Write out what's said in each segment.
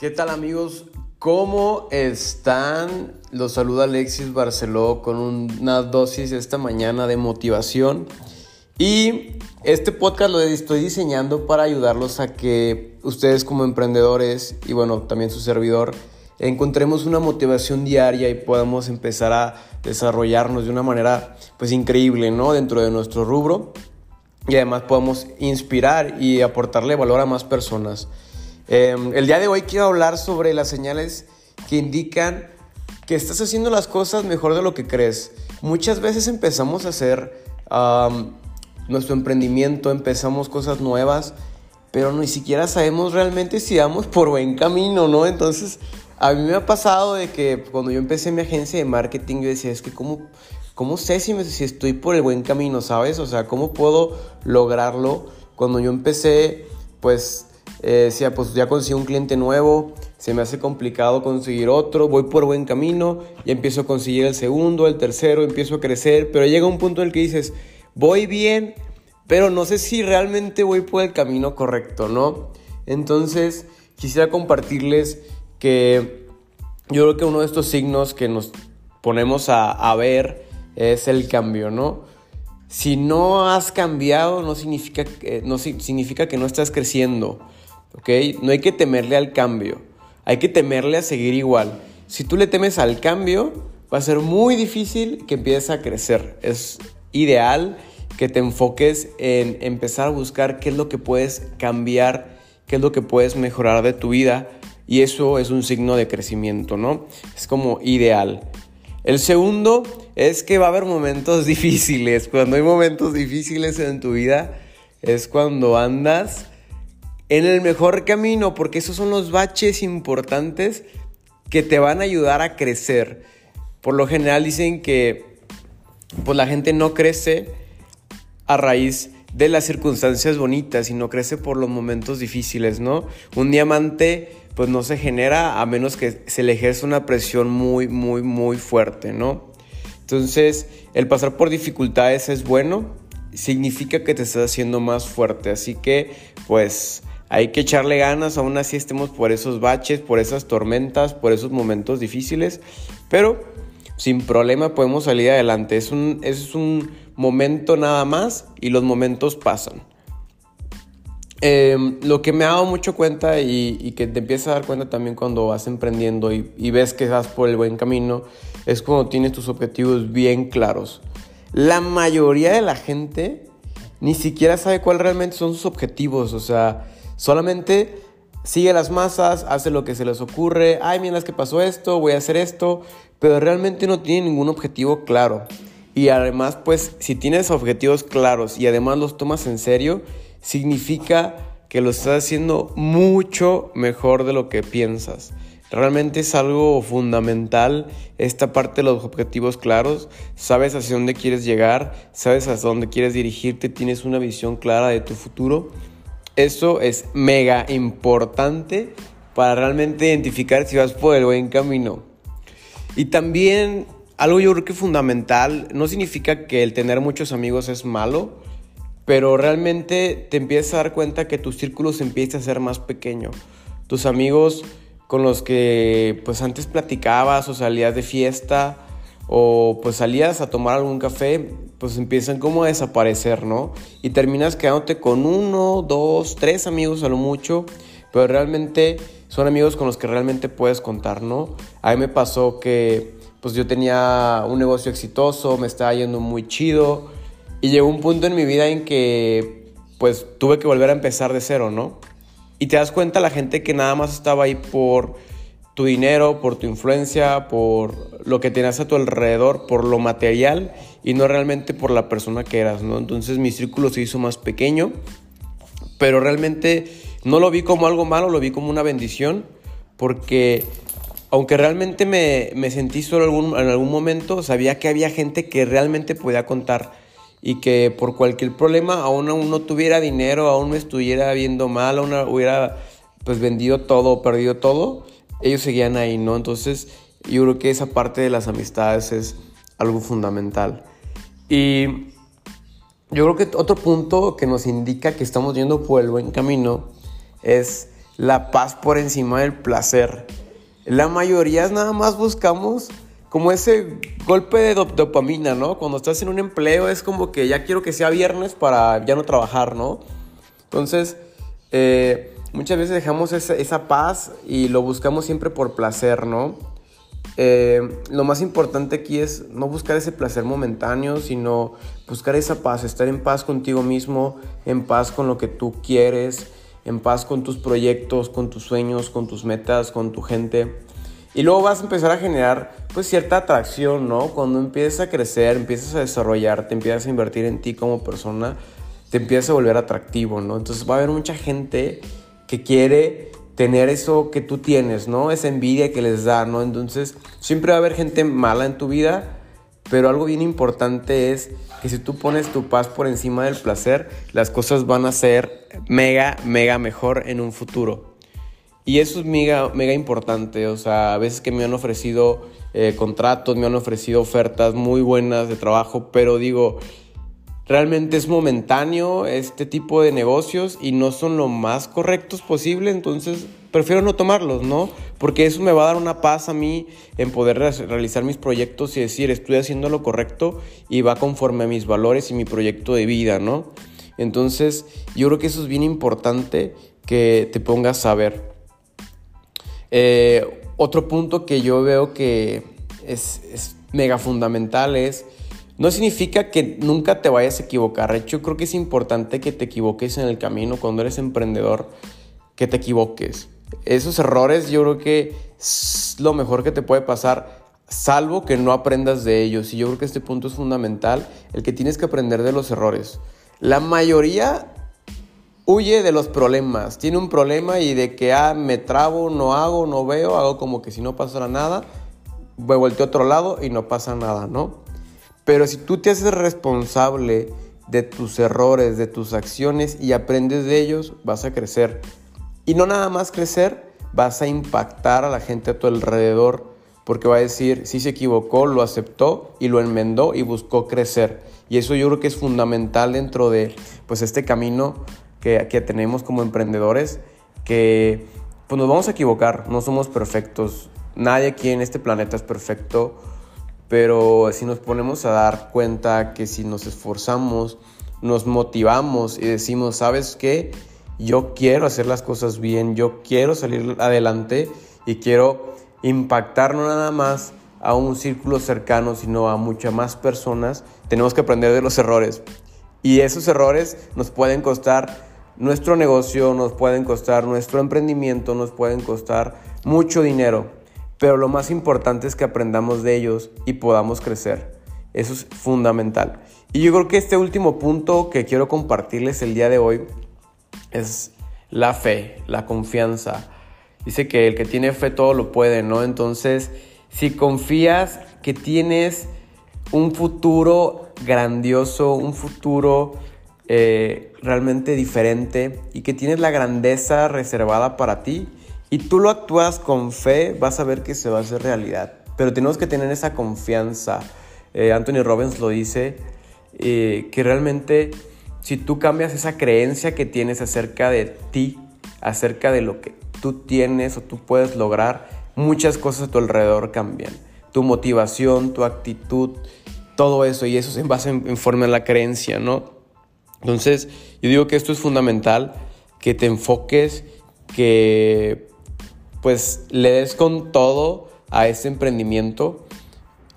¿Qué tal amigos? ¿Cómo están? Los saluda Alexis Barceló con una dosis esta mañana de motivación. Y este podcast lo estoy diseñando para ayudarlos a que ustedes como emprendedores y bueno, también su servidor, encontremos una motivación diaria y podamos empezar a desarrollarnos de una manera pues increíble, ¿no? Dentro de nuestro rubro y además podamos inspirar y aportarle valor a más personas. Em, el día de hoy quiero hablar sobre las señales que indican que estás haciendo las cosas mejor de lo que crees. Muchas veces empezamos a hacer nuestro emprendimiento, empezamos cosas nuevas, pero ni siquiera sabemos realmente si vamos por buen camino, ¿no? Entonces, a mí me ha pasado de que cuando yo empecé mi agencia de marketing, yo decía, es que cómo, cómo sé si, si estoy por el buen camino, ¿sabes? O sea, ¿cómo puedo lograrlo? Cuando yo empecé, pues eh, decía, pues ya conseguí un cliente nuevo, se me hace complicado conseguir otro, voy por buen camino, y empiezo a conseguir el segundo, el tercero, empiezo a crecer, pero llega un punto en el que dices, voy bien, pero no sé si realmente voy por el camino correcto, ¿no? Entonces, quisiera compartirles que yo creo que uno de estos signos que nos ponemos a, ver es el cambio, ¿no? Si no has cambiado, no significa, no significa que no estás creciendo. No hay que temerle al cambio, hay que temerle a seguir igual. Si tú le temes al cambio, va a ser muy difícil que empieces a crecer. Es ideal que te enfoques en empezar a buscar qué es lo que puedes cambiar, qué es lo que puedes mejorar de tu vida y eso es un signo de crecimiento, ¿no? Es como ideal. El segundo es que va a haber momentos difíciles. Cuando hay momentos difíciles en tu vida es cuando andas en el mejor camino, porque esos son los baches importantes que te van a ayudar a crecer. Por lo general dicen que pues la gente no crece a raíz de las circunstancias bonitas, sino crece por los momentos difíciles, ¿no? Un diamante pues no se genera a menos que se le ejerza una presión muy, muy, muy fuerte, ¿no? Entonces, el pasar por dificultades es bueno, significa que te estás haciendo más fuerte, así que pues hay que echarle ganas, aún así estemos por esos baches, por esas tormentas, por esos momentos difíciles, pero sin problema podemos salir adelante. Es un, es un momento nada más y los momentos pasan. Em, lo que me ha dado mucho cuenta y, que te empiezas a dar cuenta también cuando vas emprendiendo y, y ves que vas por el buen camino es cuando tienes tus objetivos bien claros. La mayoría de la gente ni siquiera sabe cuáles realmente son sus objetivos, o sea, Solamente sigue las masas, hace lo que se les ocurre, ay, mira, es que pasó esto, voy a hacer esto, pero realmente no tiene ningún objetivo claro. Y además, pues, si tienes objetivos claros y además los tomas en serio, significa que lo estás haciendo mucho mejor de lo que piensas. Realmente es algo fundamental esta parte de los objetivos claros. Sabes hacia dónde quieres llegar, sabes hacia dónde quieres dirigirte, tienes una visión clara de tu futuro eso es mega importante para realmente identificar si vas por el buen camino. Y también algo yo creo que fundamental, no significa que el tener muchos amigos es malo, pero realmente te empiezas a dar cuenta que tu círculo se empieza a ser más pequeño. Tus amigos con los que pues antes platicabas o salías de fiesta o pues salías a tomar algún café, pues empiezan como a desaparecer, ¿no? Y terminas quedándote con uno, dos, tres amigos a lo mucho, pero realmente son amigos con los que realmente puedes contar, ¿no? A mí me pasó que pues yo tenía un negocio exitoso, me estaba yendo muy chido y llegó un punto en mi vida en que pues tuve que volver a empezar de cero, ¿no? Y te das cuenta la gente que nada más estaba ahí por tu dinero, por tu influencia, por lo que tenías a tu alrededor, por lo material y no realmente por la persona que eras, ¿no? Entonces mi círculo se hizo más pequeño, pero realmente no lo vi como algo malo, lo vi como una bendición, porque aunque realmente me, sentí solo en algún momento, sabía que había gente que realmente podía contar y que por cualquier problema, aún, aún no tuviera dinero, aún me estuviera viendo mal, aún hubiera pues vendido todo perdido todo, ellos seguían ahí, ¿no? Entonces yo creo que esa parte de las amistades es algo fundamental. Y yo creo que otro punto que nos indica que estamos yendo por el buen camino es la paz por encima del placer. La mayoría nada más buscamos como ese golpe de dopamina, ¿no? Cuando estás en un empleo es como que ya quiero que sea viernes para ya no trabajar, ¿no? Entonces, eh, muchas veces dejamos esa, paz y lo buscamos siempre por placer, ¿no? Eh, lo más importante aquí es no buscar ese placer momentáneo, sino buscar esa paz, estar en paz contigo mismo, en paz con lo que tú quieres, en paz con tus proyectos, con tus sueños, con tus metas, con tu gente. Y luego vas a empezar a generar pues cierta atracción, ¿no? Cuando empiezas a crecer, empiezas a desarrollarte, empiezas a invertir en ti como persona, te empiezas a volver atractivo, ¿no? Entonces va a haber mucha gente que quiere tener eso que tú tienes, ¿no? Esa envidia que les da, ¿no? Entonces siempre va a haber gente mala en tu vida, pero algo bien importante es que si tú pones tu paz por encima del placer, las cosas van a ser mega, mega mejor en un futuro. Y eso es mega, mega importante. O sea, a veces que me han ofrecido eh, contratos, me han ofrecido ofertas muy buenas de trabajo, pero digo, realmente es momentáneo este tipo de negocios y no son lo más correctos posible, entonces prefiero no tomarlos, ¿no? Porque eso me va a dar una paz a mí en poder realizar mis proyectos y decir, estoy haciendo lo correcto y va conforme a mis valores y mi proyecto de vida, ¿no? Entonces, yo creo que eso es bien importante que te pongas a ver. Eh, otro punto que yo veo que es, mega fundamental es, no significa que nunca te vayas a equivocar. Hecho, creo que es importante que te equivoques en el camino cuando eres emprendedor, que te equivoques. Esos errores yo creo que es lo mejor que te puede pasar, salvo que no aprendas de ellos. Y yo creo que este punto es fundamental, el que tienes que aprender de los errores. La mayoría huye de los problemas. Tiene un problema y de que ah, me trabo, no hago, no veo, hago como que si no pasara nada, voy volteo a otro lado y no pasa nada, ¿no? Pero si tú te haces responsable de tus errores, de tus acciones y aprendes de ellos, vas a crecer. Y no nada más crecer, vas a impactar a la gente a tu alrededor porque va a decir, si se equivocó, lo aceptó y lo enmendó y buscó crecer. Y eso yo creo que es fundamental dentro de pues este camino que, que tenemos como emprendedores, que pues nos vamos a equivocar, no somos perfectos, nadie aquí en este planeta es perfecto, pero si nos ponemos a dar cuenta que si nos esforzamos, nos motivamos y decimos, ¿sabes qué? Yo quiero hacer las cosas bien, yo quiero salir adelante y quiero impactar no nada más a un círculo cercano, sino a muchas más personas, tenemos que aprender de los errores. Y esos errores nos pueden costar nuestro negocio, nos pueden costar nuestro emprendimiento, nos pueden costar mucho dinero, pero lo más importante es que aprendamos de ellos y podamos crecer. Eso es fundamental. Y yo creo que este último punto que quiero compartirles el día de hoy es la fe, la confianza. Dice que el que tiene fe todo lo puede, ¿no? Entonces, si confías que tienes un futuro grandioso, un futuro eh, realmente diferente y que tienes la grandeza reservada para ti y tú lo actúas con fe, vas a ver que se va a hacer realidad. Pero tenemos que tener esa confianza. Eh, Anthony Robbins lo dice, eh, que realmente si tú cambias esa creencia que tienes acerca de ti, acerca de lo que tú tienes o tú puedes lograr, muchas cosas a tu alrededor cambian. Tu motivación, tu actitud, todo eso, y eso se basa en, en forma de la creencia, ¿no? Entonces, yo digo que esto es fundamental, que te enfoques, que pues le des con todo a este emprendimiento.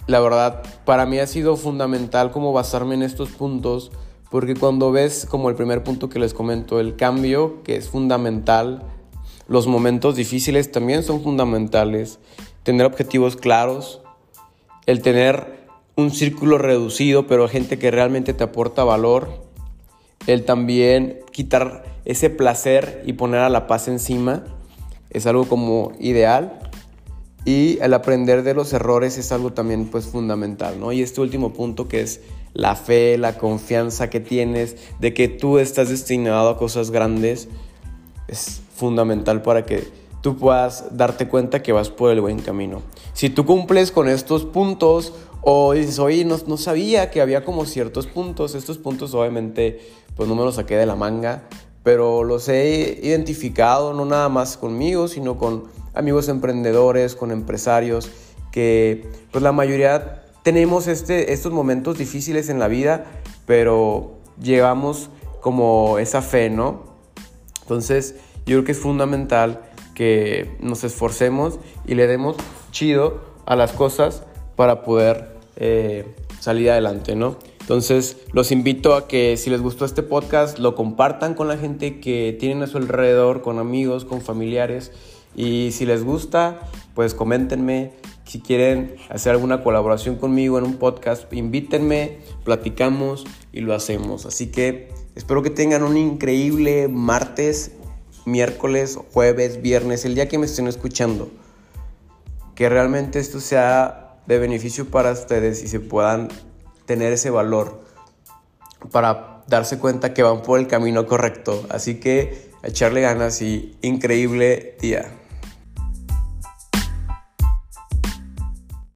La verdad, para mí ha sido fundamental como basarme en estos puntos, porque cuando ves como el primer punto que les comento, el cambio, que es fundamental, los momentos difíciles también son fundamentales, tener objetivos claros, el tener un círculo reducido, pero gente que realmente te aporta valor, el también quitar ese placer y poner a la paz encima es algo como ideal y el aprender de los errores es algo también pues fundamental, ¿no? Y este último punto que es la fe, la confianza que tienes de que tú estás destinado a cosas grandes es fundamental para que tú puedas darte cuenta que vas por el buen camino. Si tú cumples con estos puntos o dices, oye, no, no sabía que había como ciertos puntos, estos puntos obviamente pues no me los saqué de la manga, pero los he identificado no nada más conmigo, sino con amigos emprendedores, con empresarios, que pues la mayoría tenemos este, estos momentos difíciles en la vida, pero llevamos como esa fe, ¿no? Entonces yo creo que es fundamental que nos esforcemos y le demos chido a las cosas para poder eh, salir adelante, ¿no? Entonces, los invito a que si les gustó este podcast, lo compartan con la gente que tienen a su alrededor, con amigos, con familiares. Y si les gusta, pues coméntenme. Si quieren hacer alguna colaboración conmigo en un podcast, invítenme, platicamos y lo hacemos. Así que espero que tengan un increíble martes, miércoles, jueves, viernes, el día que me estén escuchando. Que realmente esto sea de beneficio para ustedes y se puedan tener ese valor para darse cuenta que van por el camino correcto. Así que echarle ganas y increíble día.